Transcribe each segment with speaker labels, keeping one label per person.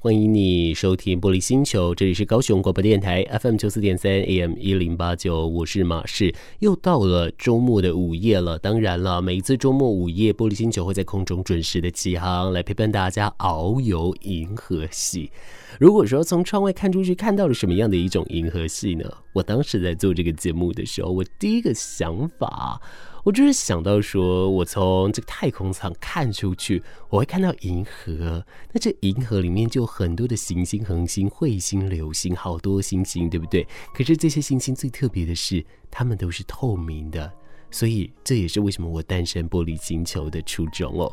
Speaker 1: 欢迎你收听《玻璃星球》，这里是高雄广播电台 FM 九四点三 AM 一零八九，我是马仕。又到了周末的午夜了，当然了，每一次周末午夜，玻璃星球会在空中准时的起航，来陪伴大家遨游银河系。如果说从窗外看出去，看到了什么样的一种银河系呢？我当时在做这个节目的时候，我第一个想法。我就是想到说，我从这个太空舱看出去，我会看到银河。那这银河里面就有很多的行星、恒星、彗星、流星，好多星星，对不对？可是这些星星最特别的是，它们都是透明的。所以这也是为什么我诞生玻璃星球的初衷哦。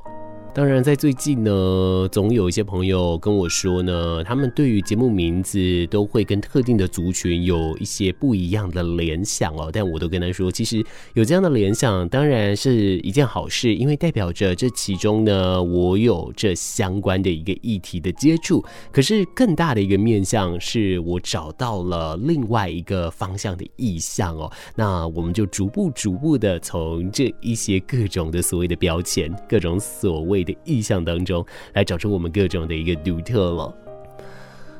Speaker 1: 当然，在最近呢，总有一些朋友跟我说呢，他们对于节目名字都会跟特定的族群有一些不一样的联想哦。但我都跟他说，其实有这样的联想，当然是一件好事，因为代表着这其中呢，我有这相关的一个议题的接触。可是更大的一个面向，是我找到了另外一个方向的意向哦。那我们就逐步逐步的从这一些各种的所谓的标签，各种所谓的意象当中，来找出我们各种的一个独特了。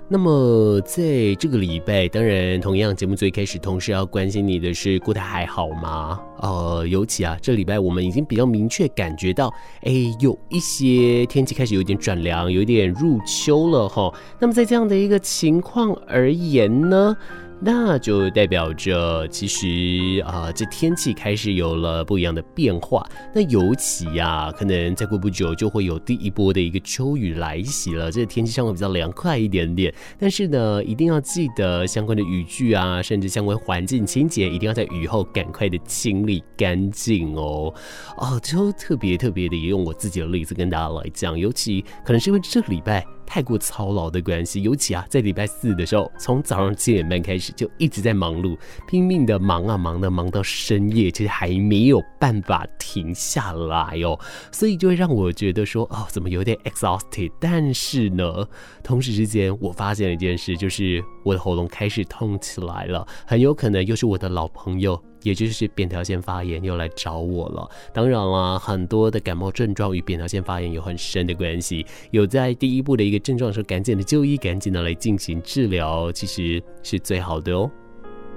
Speaker 1: 那么在这个礼拜，当然同样节目最开始，同时要关心你的是过得还好吗？呃，尤其啊，这礼拜我们已经比较明确感觉到，哎，有一些天气开始有点转凉，有点入秋了哈。那么在这样的一个情况而言呢？那就代表着，其实啊，这天气开始有了不一样的变化。那尤其呀，可能再过不久就会有第一波的一个秋雨来袭了。这个天气相会比较凉快一点点。但是呢，一定要记得相关的雨具啊，甚至相关环境清洁，一定要在雨后赶快的清理干净哦。哦，就特别特别的，也用我自己的例子跟大家来讲，尤其可能是因为这个礼拜。太过操劳的关系，尤其啊，在礼拜四的时候，从早上七点半开始就一直在忙碌，拼命的忙啊忙的忙到深夜，其实还没有办法停下来哦，所以就会让我觉得说，哦，怎么有点 exhausted？但是呢，同时之间，我发现了一件事，就是我的喉咙开始痛起来了，很有可能又是我的老朋友。也就是扁桃腺发炎又来找我了。当然了，很多的感冒症状与扁桃腺发炎有很深的关系。有在第一步的一个症状时候，赶紧的就医，赶紧的来进行治疗，其实是最好的哦。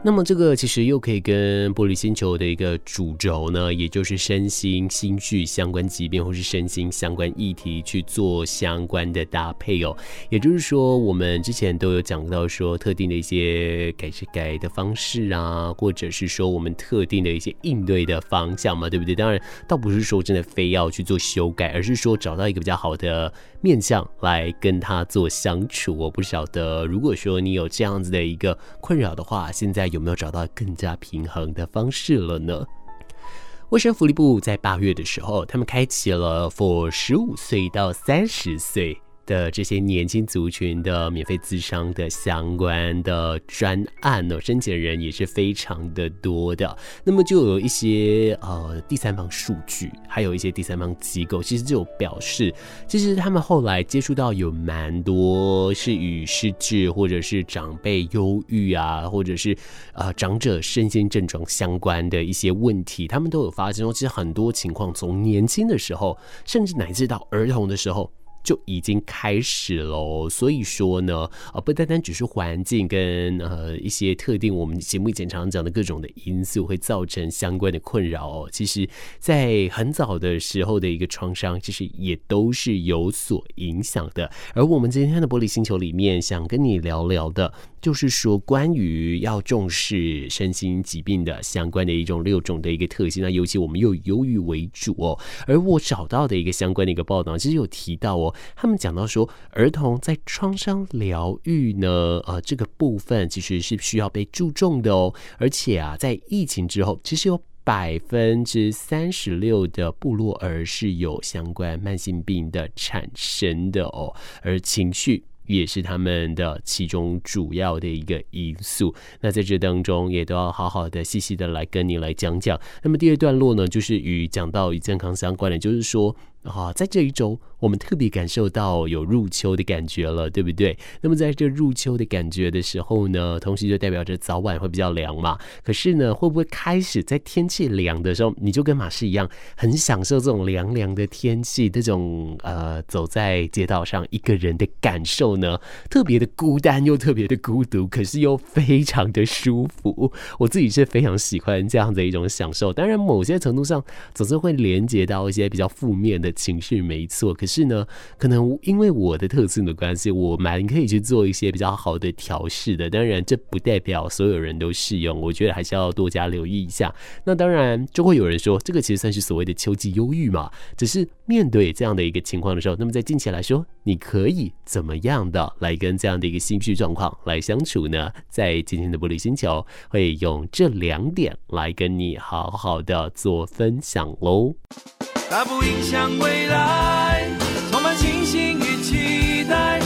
Speaker 1: 那么这个其实又可以跟玻璃星球的一个主轴呢，也就是身心心绪相关疾病或是身心相关议题去做相关的搭配哦。也就是说，我们之前都有讲到说特定的一些改是改的方式啊，或者是说我们特定的一些应对的方向嘛，对不对？当然，倒不是说真的非要去做修改，而是说找到一个比较好的面向来跟他做相处。我不晓得，如果说你有这样子的一个困扰的话，现在。有没有找到更加平衡的方式了呢？卫生福利部在八月的时候，他们开启了 for 十五岁到三十岁。的这些年轻族群的免费咨商的相关的专案呢，申请人也是非常的多的。那么就有一些呃第三方数据，还有一些第三方机构，其实就表示，其实他们后来接触到有蛮多是与失智或者是长辈忧郁啊，或者是呃长者身心症状相关的一些问题，他们都有发生说，其实很多情况从年轻的时候，甚至乃至到儿童的时候。就已经开始喽，所以说呢，呃，不单单只是环境跟呃一些特定我们节目以前常讲的各种的因素会造成相关的困扰哦，其实，在很早的时候的一个创伤，其实也都是有所影响的。而我们今天的玻璃星球里面，想跟你聊聊的。就是说，关于要重视身心疾病的相关的一种六种的一个特性，那尤其我们又以忧郁为主哦。而我找到的一个相关的一个报道，其实有提到哦，他们讲到说，儿童在创伤疗愈呢，呃，这个部分其实是需要被注重的哦。而且啊，在疫情之后，其实有百分之三十六的部落儿是有相关慢性病的产生的哦，而情绪。也是他们的其中主要的一个因素。那在这当中，也都要好好的、细细的来跟你来讲讲。那么第二段落呢，就是与讲到与健康相关的，就是说啊，在这一周，我们特别感受到有入秋的感觉了，对不对？那么在这入秋的感觉的时候呢，同时就代表着早晚会比较凉嘛。可是呢，会不会开始在天气凉的时候，你就跟马士一样，很享受这种凉凉的天气，这种呃，走在街道上一个人的感受呢？特别的孤单又特别的孤独，可是又非常的舒服。我自己是非常喜欢这样的一种享受。当然，某些程度上总是会连接到一些比较负面的情绪，没错。可是呢，可能因为我的特性的关系，我蛮可以去做一些比较好的调试的。当然，这不代表所有人都适用，我觉得还是要多加留意一下。那当然，就会有人说，这个其实算是所谓的秋季忧郁嘛。只是面对这样的一个情况的时候，那么在近期来说，你可以怎么样的来跟这样的一个情绪状况来相处呢？在今天的玻璃星球，会用这两点来跟你好好的做分享喽。它不影响未来，充满信心与期待，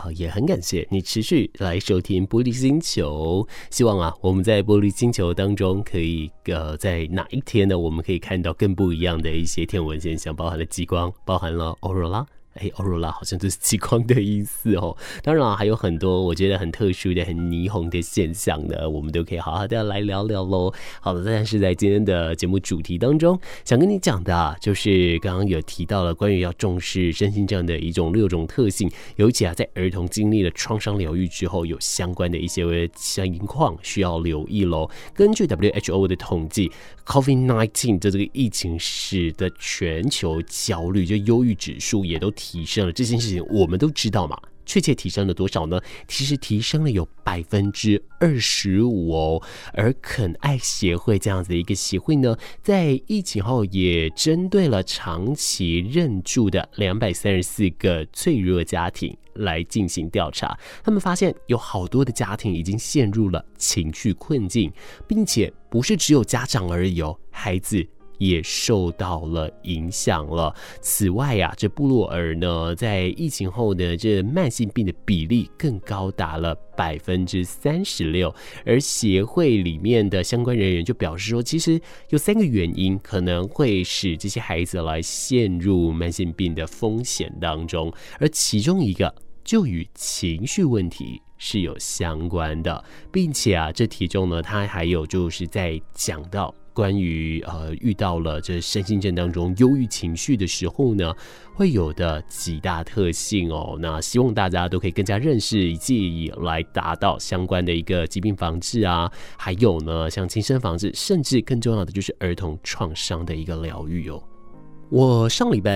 Speaker 1: 啊，也很感谢你持续来收听玻璃星球。希望啊，我们在玻璃星球当中可以呃，在哪一天呢，我们可以看到更不一样的一些天文现象，包含了极光，包含了欧若拉。哎，欧若拉好像就是极光的意思哦。当然了，还有很多我觉得很特殊的、很霓虹的现象呢，我们都可以好好的来聊聊喽。好的，但是在今天的节目主题当中，想跟你讲的啊，就是刚刚有提到了关于要重视身心这样的一种六种特性，尤其啊，在儿童经历了创伤疗愈之后，有相关的一些情况需要留意喽。根据 WHO 的统计，COVID-19 的这个疫情使得全球焦虑，就忧郁指数也都。提提升了这件事情，我们都知道嘛。确切提升了多少呢？其实提升了有百分之二十五哦。而肯爱协会这样子的一个协会呢，在疫情后也针对了长期认住的两百三十四个脆弱家庭来进行调查。他们发现有好多的家庭已经陷入了情绪困境，并且不是只有家长而已哦，孩子。也受到了影响了。此外呀、啊，这布洛尔呢，在疫情后呢，这慢性病的比例更高达了百分之三十六。而协会里面的相关人员就表示说，其实有三个原因可能会使这些孩子来陷入慢性病的风险当中，而其中一个就与情绪问题是有相关的，并且啊，这题中呢，他还有就是在讲到。关于呃遇到了这身心症当中忧郁情绪的时候呢，会有的几大特性哦。那希望大家都可以更加认识，借以来达到相关的一个疾病防治啊，还有呢像轻生防治，甚至更重要的就是儿童创伤的一个疗愈哦。我上礼拜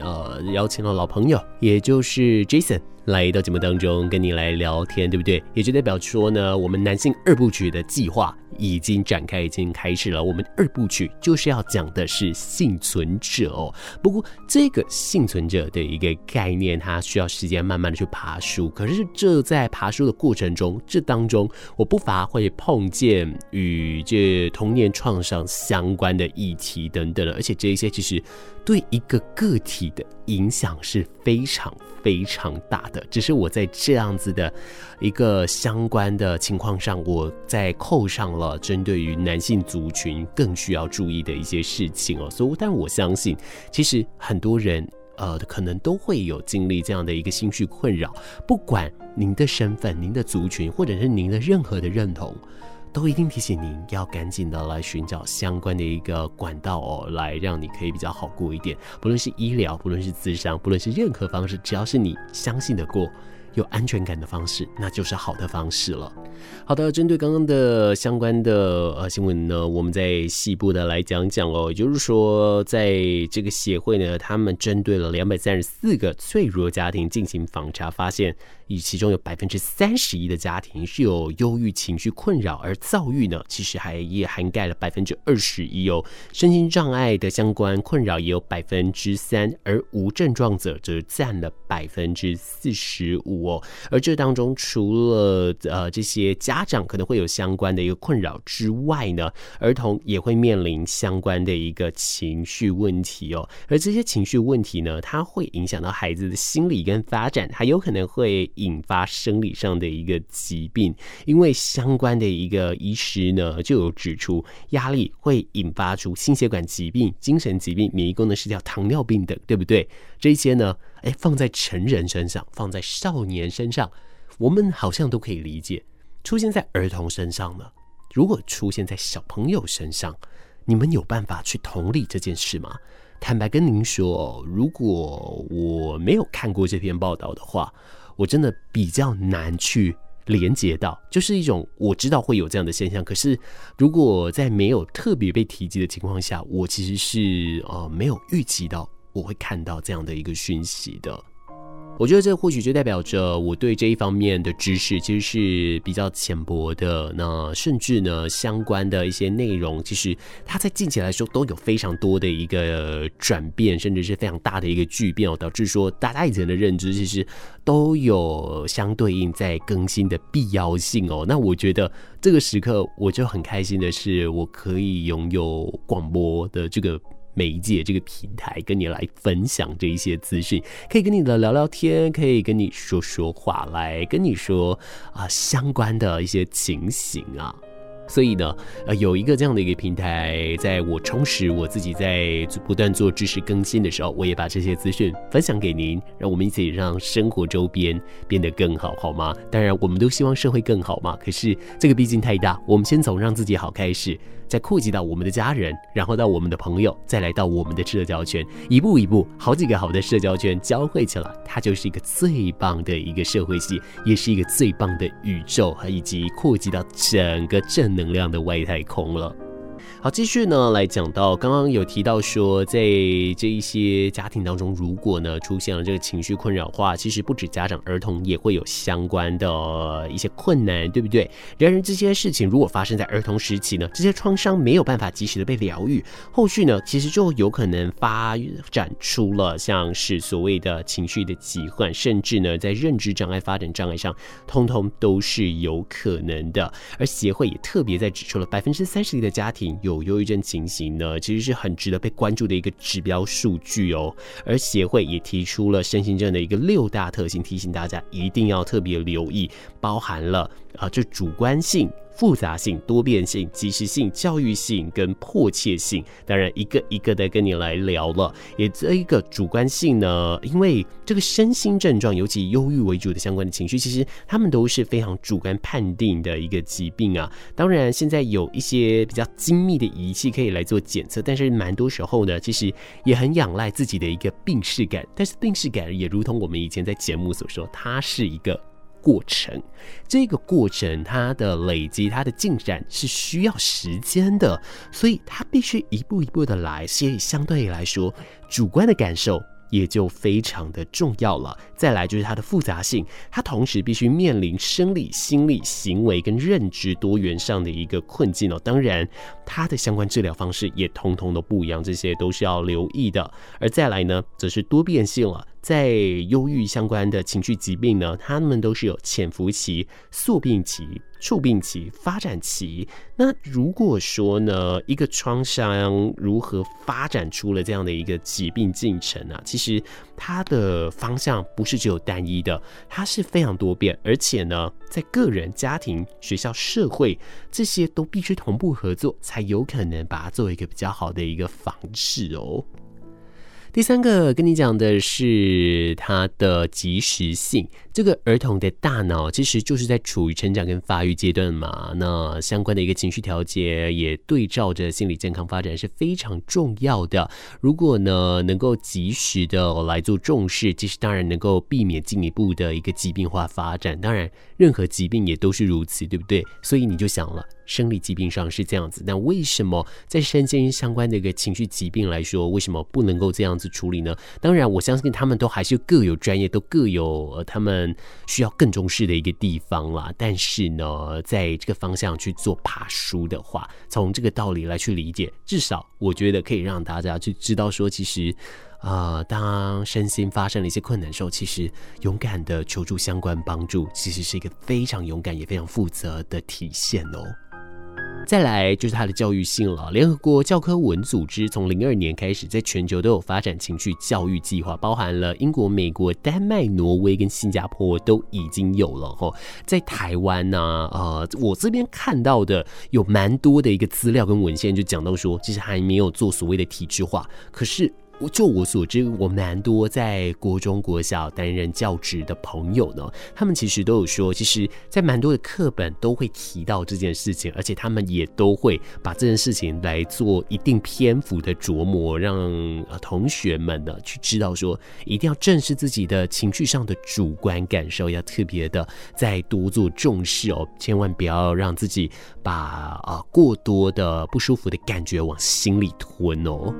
Speaker 1: 呃邀请了老朋友，也就是 Jason。来到节目当中跟你来聊天，对不对？也就代表说呢，我们男性二部曲的计划已经展开，已经开始了。我们二部曲就是要讲的是幸存者哦。不过这个幸存者的一个概念，它需要时间慢慢的去爬树。可是这在爬树的过程中，这当中我不乏会碰见与这童年创伤相关的议题等等的，而且这一些其实对一个个体的影响是非常非常大的。只是我在这样子的一个相关的情况上，我在扣上了针对于男性族群更需要注意的一些事情哦。所以，但我相信，其实很多人呃，可能都会有经历这样的一个心绪困扰。不管您的身份、您的族群，或者是您的任何的认同。都一定提醒您要赶紧的来寻找相关的一个管道哦，来让你可以比较好过一点。不论是医疗，不论是咨商，不论是任何方式，只要是你相信得过、有安全感的方式，那就是好的方式了。好的，针对刚刚的相关的呃新闻呢，我们再细部的来讲讲哦。也就是说，在这个协会呢，他们针对了两百三十四个脆弱家庭进行访查，发现以其中有百分之三十一的家庭是有忧郁情绪困扰，而躁郁呢，其实还也涵盖了百分之二十一哦。身心障碍的相关困扰也有百分之三，而无症状者则占了百分之四十五哦。而这当中，除了呃这些家长可能会有相关的一个困扰之外呢，儿童也会面临相关的一个情绪问题哦。而这些情绪问题呢，它会影响到孩子的心理跟发展，还有可能会引发生理上的一个疾病。因为相关的一个医师呢，就有指出，压力会引发出心血管疾病、精神疾病、免疫功能失调、糖尿病等，对不对？这些呢，哎，放在成人身上，放在少年身上，我们好像都可以理解。出现在儿童身上呢，如果出现在小朋友身上，你们有办法去同理这件事吗？坦白跟您说，如果我没有看过这篇报道的话，我真的比较难去连接到，就是一种我知道会有这样的现象，可是如果在没有特别被提及的情况下，我其实是呃没有预计到我会看到这样的一个讯息的。我觉得这或许就代表着我对这一方面的知识其实是比较浅薄的。那甚至呢，相关的一些内容，其实它在近期来说都有非常多的一个转变，甚至是非常大的一个巨变哦，导致说大家以前的认知其实都有相对应在更新的必要性哦。那我觉得这个时刻我就很开心的是，我可以拥有广播的这个。媒介这个平台跟你来分享这一些资讯，可以跟你的聊聊天，可以跟你说说话，来跟你说啊相关的一些情形啊。所以呢，呃，有一个这样的一个平台，在我充实我自己在不断做知识更新的时候，我也把这些资讯分享给您，让我们一起让生活周边变得更好，好吗？当然，我们都希望社会更好嘛。可是这个毕竟太大，我们先从让自己好开始，再扩及到我们的家人，然后到我们的朋友，再来到我们的社交圈，一步一步，好几个好的社交圈交汇起来，它就是一个最棒的一个社会系，也是一个最棒的宇宙，以及扩及到整个正能量的外太空了。好，继续呢，来讲到刚刚有提到说，在这一些家庭当中，如果呢出现了这个情绪困扰的话，其实不止家长，儿童也会有相关的一些困难，对不对？然而这些事情如果发生在儿童时期呢，这些创伤没有办法及时的被疗愈，后续呢其实就有可能发展出了像是所谓的情绪的疾患，甚至呢在认知障碍、发展障碍上，通通都是有可能的。而协会也特别在指出了百分之三十一的家庭有。有忧郁症情形呢，其实是很值得被关注的一个指标数据哦。而协会也提出了身心症的一个六大特性，提醒大家一定要特别留意，包含了啊，就主观性。复杂性、多变性、即时性、教育性跟迫切性，当然一个一个的跟你来聊了。也这一个主观性呢，因为这个身心症状，尤其忧郁为主的相关的情绪，其实他们都是非常主观判定的一个疾病啊。当然，现在有一些比较精密的仪器可以来做检测，但是蛮多时候呢，其实也很仰赖自己的一个病视感。但是病视感也如同我们以前在节目所说，它是一个。过程，这个过程它的累积，它的进展是需要时间的，所以它必须一步一步的来。所以相对来说，主观的感受。也就非常的重要了。再来就是它的复杂性，它同时必须面临生理、心理、行为跟认知多元上的一个困境哦。当然，它的相关治疗方式也通通都不一样，这些都是要留意的。而再来呢，则是多变性了。在忧郁相关的情绪疾病呢，他们都是有潜伏期、宿病期。触病期、发展期，那如果说呢，一个创伤如何发展出了这样的一个疾病进程啊？其实它的方向不是只有单一的，它是非常多变，而且呢，在个人、家庭、学校、社会这些都必须同步合作，才有可能把它作为一个比较好的一个防治哦。第三个跟你讲的是它的及时性。这个儿童的大脑其实就是在处于成长跟发育阶段嘛，那相关的一个情绪调节也对照着心理健康发展是非常重要的。如果呢能够及时的来做重视，其实当然能够避免进一步的一个疾病化发展。当然，任何疾病也都是如此，对不对？所以你就想了。生理疾病上是这样子，那为什么在身心相关的一个情绪疾病来说，为什么不能够这样子处理呢？当然，我相信他们都还是各有专业，都各有他们需要更重视的一个地方啦。但是呢，在这个方向去做爬梳的话，从这个道理来去理解，至少我觉得可以让大家去知道说，其实。啊、呃，当身心发生了一些困难的时候，其实勇敢的求助相关帮助，其实是一个非常勇敢也非常负责的体现哦。再来就是它的教育性了。联合国教科文组织从零二年开始，在全球都有发展情绪教育计划，包含了英国、美国、丹麦、挪威跟新加坡都已经有了哈。在台湾呢、啊，呃，我这边看到的有蛮多的一个资料跟文献，就讲到说，其实还没有做所谓的体制化，可是。我就我所知，我蛮多在国中、国小担任教职的朋友呢，他们其实都有说，其实，在蛮多的课本都会提到这件事情，而且他们也都会把这件事情来做一定篇幅的琢磨，让同学们呢去知道说，一定要正视自己的情绪上的主观感受，要特别的再多做重视哦，千万不要让自己把啊、过多的不舒服的感觉往心里吞哦。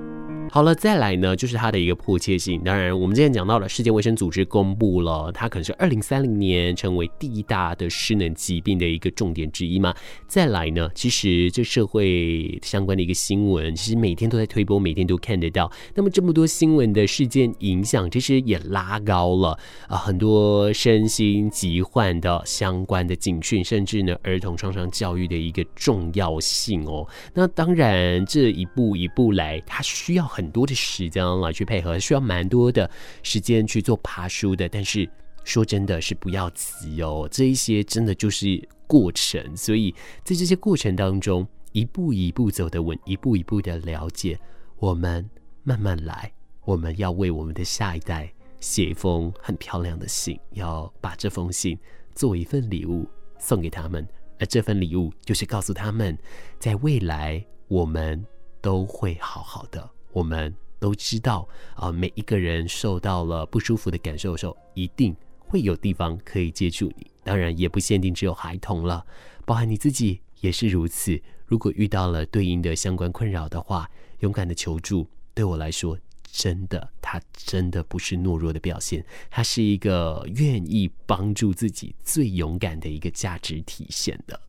Speaker 1: 好了，再来呢，就是它的一个迫切性。当然，我们之前讲到了，世界卫生组织公布了，它可能是二零三零年成为第一大的失能疾病的一个重点之一嘛。再来呢，其实这社会相关的一个新闻，其实每天都在推播，每天都看得到。那么这么多新闻的事件影响，其实也拉高了啊很多身心疾患的相关的警讯，甚至呢儿童创伤教育的一个重要性哦。那当然，这一步一步来，它需要。很多的时间来去配合，需要蛮多的时间去做爬书的。但是说真的是不要急哦，这一些真的就是过程。所以在这些过程当中，一步一步走得稳，一步一步的了解，我们慢慢来。我们要为我们的下一代写一封很漂亮的信，要把这封信作为一份礼物送给他们。而这份礼物就是告诉他们，在未来我们都会好好的。我们都知道啊，每一个人受到了不舒服的感受的时候，一定会有地方可以接触你。当然，也不限定只有孩童了，包含你自己也是如此。如果遇到了对应的相关困扰的话，勇敢的求助，对我来说，真的，它真的不是懦弱的表现，它是一个愿意帮助自己最勇敢的一个价值体现的。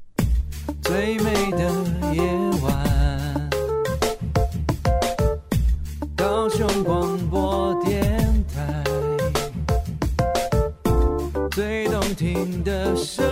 Speaker 1: 最美的夜晚。广播电台，最动听的声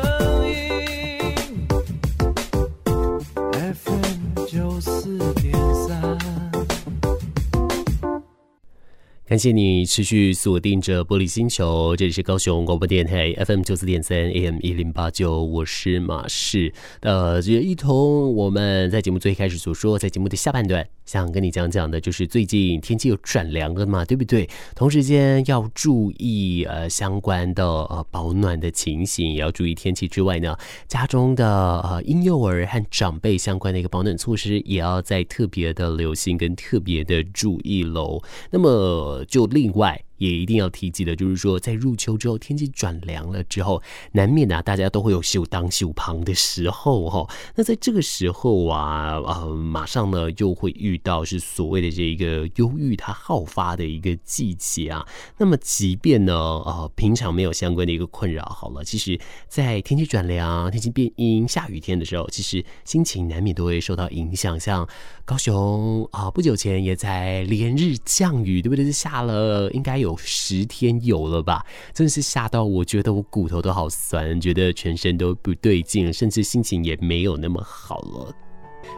Speaker 1: 感谢你持续锁定着玻璃星球，这里是高雄广播电台 FM 九四点三 AM 一零八九，我是马氏。呃，也一同我们在节目最开始所说，在节目的下半段。想跟你讲讲的，就是最近天气又转凉了嘛，对不对？同时间要注意呃相关的呃保暖的情形，也要注意天气之外呢，家中的呃婴幼儿和长辈相关的一个保暖措施，也要再特别的留心跟特别的注意喽。那么就另外。也一定要提及的，就是说，在入秋之后，天气转凉了之后，难免啊，大家都会有袖当袖旁的时候哈。那在这个时候啊，呃，马上呢，又会遇到是所谓的这一个忧郁它好发的一个季节啊。那么，即便呢，呃，平常没有相关的一个困扰，好了，其实，在天气转凉、天气变阴、下雨天的时候，其实心情难免都会受到影响。像高雄啊，不久前也在连日降雨，对不对？下了应该有。有十天有了吧，真是吓到我，觉得我骨头都好酸，觉得全身都不对劲，甚至心情也没有那么好了。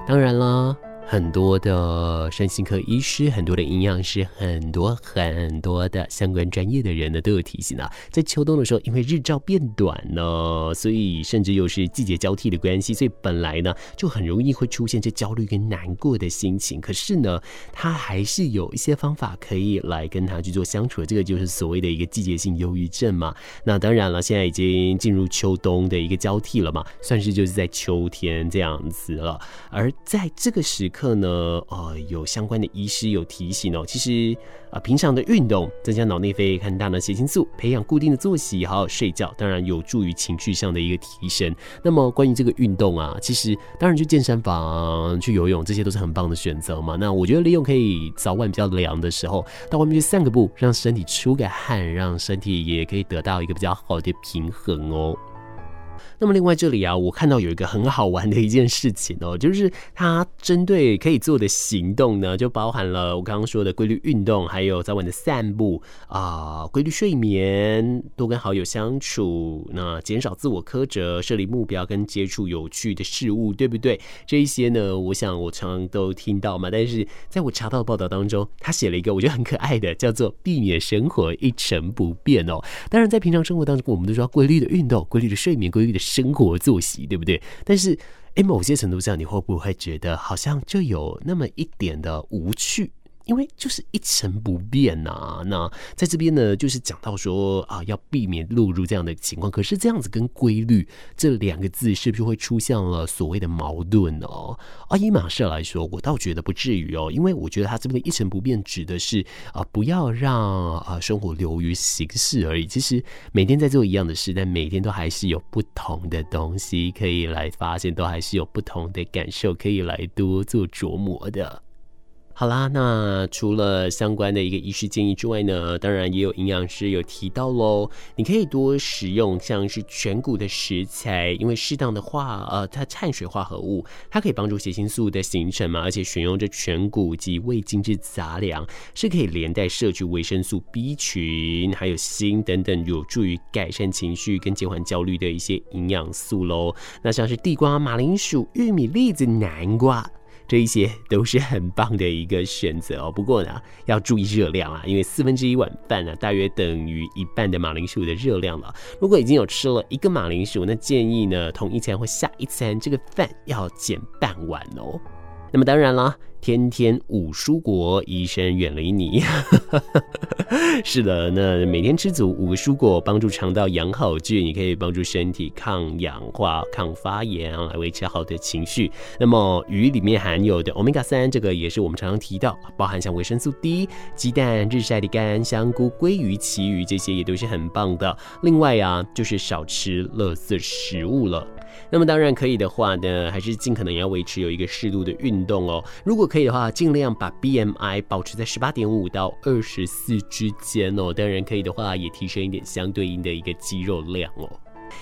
Speaker 1: 当然了。很多的身心科医师，很多的营养师，很多很多的相关专业的人呢，都有提醒啊，在秋冬的时候，因为日照变短呢，所以甚至又是季节交替的关系，所以本来呢就很容易会出现这焦虑跟难过的心情。可是呢，他还是有一些方法可以来跟他去做相处的，这个就是所谓的一个季节性忧郁症嘛。那当然了，现在已经进入秋冬的一个交替了嘛，算是就是在秋天这样子了。而在这个时课。呢，呃，有相关的医师有提醒哦，其实啊、平常的运动增加脑内啡和大脑血清素，培养固定的作息，好好睡觉，当然有助于情绪上的一个提升。那么关于这个运动啊，其实当然去健身房、去游泳，这些都是很棒的选择嘛。那我觉得利用可以早晚比较凉的时候，到外面去散个步，让身体出个汗，让身体也可以得到一个比较好的平衡哦。那么另外这里啊，我看到有一个很好玩的一件事情哦，就是它针对可以做的行动呢，就包含了我刚刚说的规律运动，还有早晚的散步啊，规律睡眠，多跟好友相处，那减少自我苛责，设立目标跟接触有趣的事物，对不对？这一些呢，我想我常常都听到嘛，但是在我查到的报道当中，他写了一个我觉得很可爱的，叫做避免生活一成不变哦。当然在平常生活当中，我们都说要规律的运动、规律的睡眠、规律的。生活作息对不对？但是，诶，某些程度上，你会不会觉得好像就有那么一点的无趣？因为就是一成不变呐、那在这边呢，就是讲到说啊，要避免落入这样的情况。可是这样子跟规律这两个字，是不是会出现了所谓的矛盾哦？啊，以马氏来说，我倒觉得不至于哦，因为我觉得他这边的一成不变指的是啊，不要让啊生活流于形式而已。其实每天在做一样的事，但每天都还是有不同的东西可以来发现，都还是有不同的感受可以来多做琢磨的。好啦，那除了相关的一个医师建议之外呢，当然也有营养师有提到喽，你可以多食用像是全谷的食材，因为适当的话，呃，它碳水化合物，它可以帮助血清素的形成嘛，而且选用这全谷及未精制杂粮，是可以连带摄取维生素 B 群，还有锌等等，有助于改善情绪跟减缓焦虑的一些营养素喽。那像是地瓜、马铃薯、玉米、栗子、南瓜。这一些都是很棒的一个选择哦。不过呢，要注意热量啊，因为四分之一碗饭呢，大约等于一半的马铃薯的热量了。如果已经有吃了一个马铃薯，那建议呢，同一餐或下一餐这个饭要减半碗哦。那么当然啦。天天五蔬果，医生远离你。是的，那每天吃足五个蔬果，帮助肠道养好菌，也可以帮助身体抗氧化、抗发炎，来维持好的情绪。那么鱼里面含有的欧米伽三，这个也是我们常常提到，包含像维生素 D、鸡蛋、日晒的干香菇、鲑鱼、旗鱼这些也都是很棒的。另外啊，就是少吃垃圾食物了。那么当然可以的话呢，还是尽可能要维持有一个适度的运动哦。如果可以的话，尽量把 BMI 保持在十八点五到二十四之间哦。当然可以的话，也提升一点相对应的一个肌肉量哦。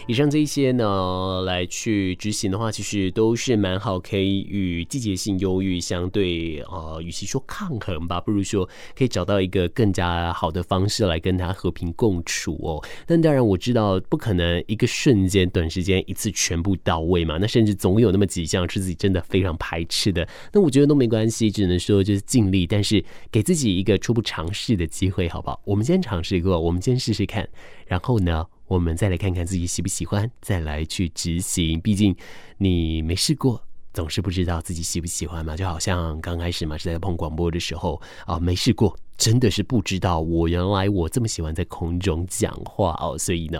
Speaker 1: 以上这些呢，来去执行的话，其实都是蛮好，可以与季节性忧郁相对，呃，与其说抗衡吧，不如说可以找到一个更加好的方式来跟它和平共处哦。但当然我知道不可能一个瞬间、短时间一次全部到位嘛，那甚至总有那么几项是自己真的非常排斥的，那我觉得都没关系，只能说就是尽力，但是给自己一个初步尝试的机会，好不好？我们先尝试过，我们先试试看，然后呢，我们再来看看自己喜不喜欢，再来去执行。毕竟你没试过，总是不知道自己喜不喜欢嘛。就好像刚开始嘛，是在碰广播的时候啊，没试过，真的是不知道。我原来我这么喜欢在空中讲话哦，所以呢，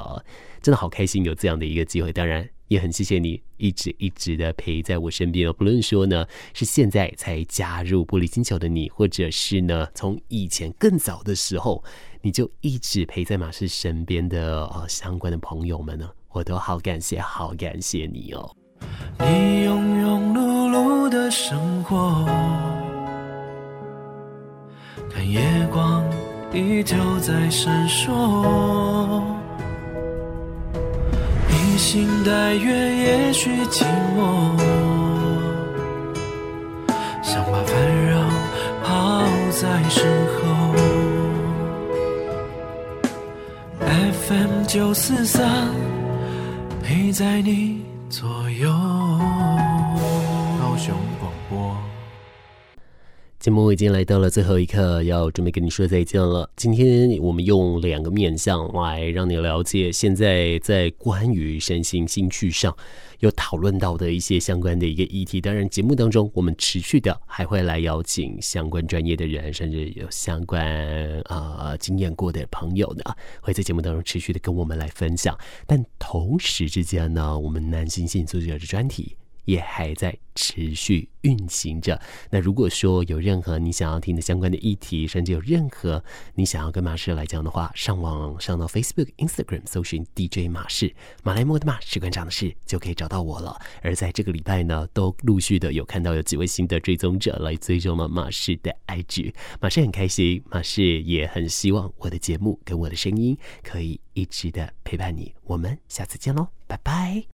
Speaker 1: 真的好开心有这样的一个机会。当然也很谢谢你一直一直的陪在我身边哦。不论说呢，是现在才加入玻璃星球的你，或者是呢，从以前更早的时候。你就一直陪在马氏身边的呃相关的朋友们呢，我都好感谢，好感谢你哦。
Speaker 2: 你庸庸碌碌的生活，看夜光依旧在闪烁，披星戴月也许寂寞，想把烦扰抛在身后。FM 九四三，陪在你左右。
Speaker 1: 节目已经来到了最后一刻，要准备跟你说再见了。今天我们用两个面向来让你了解，现在在关于身心兴趣上。有讨论到的一些相关的一个议题，当然节目当中我们持续的还会来邀请相关专业的人，甚至有相关啊、呃、经验过的朋友呢，会在节目当中持续的跟我们来分享。但同时之间呢，我们男性性作者的专题也还在持续运行着。那如果说有任何你想要听的相关的议题，甚至有任何你想要跟马氏来讲的话，上网上到 Facebook、Instagram 搜寻 DJ 马氏，马来莫的马，士官长的事，就可以找到我了。而在这个礼拜呢，都陆续的有看到有几位新的追踪者来追踪了马氏的 IG，马氏很开心，马氏也很希望我的节目跟我的声音可以一直的陪伴你。我们下次见喽，拜拜。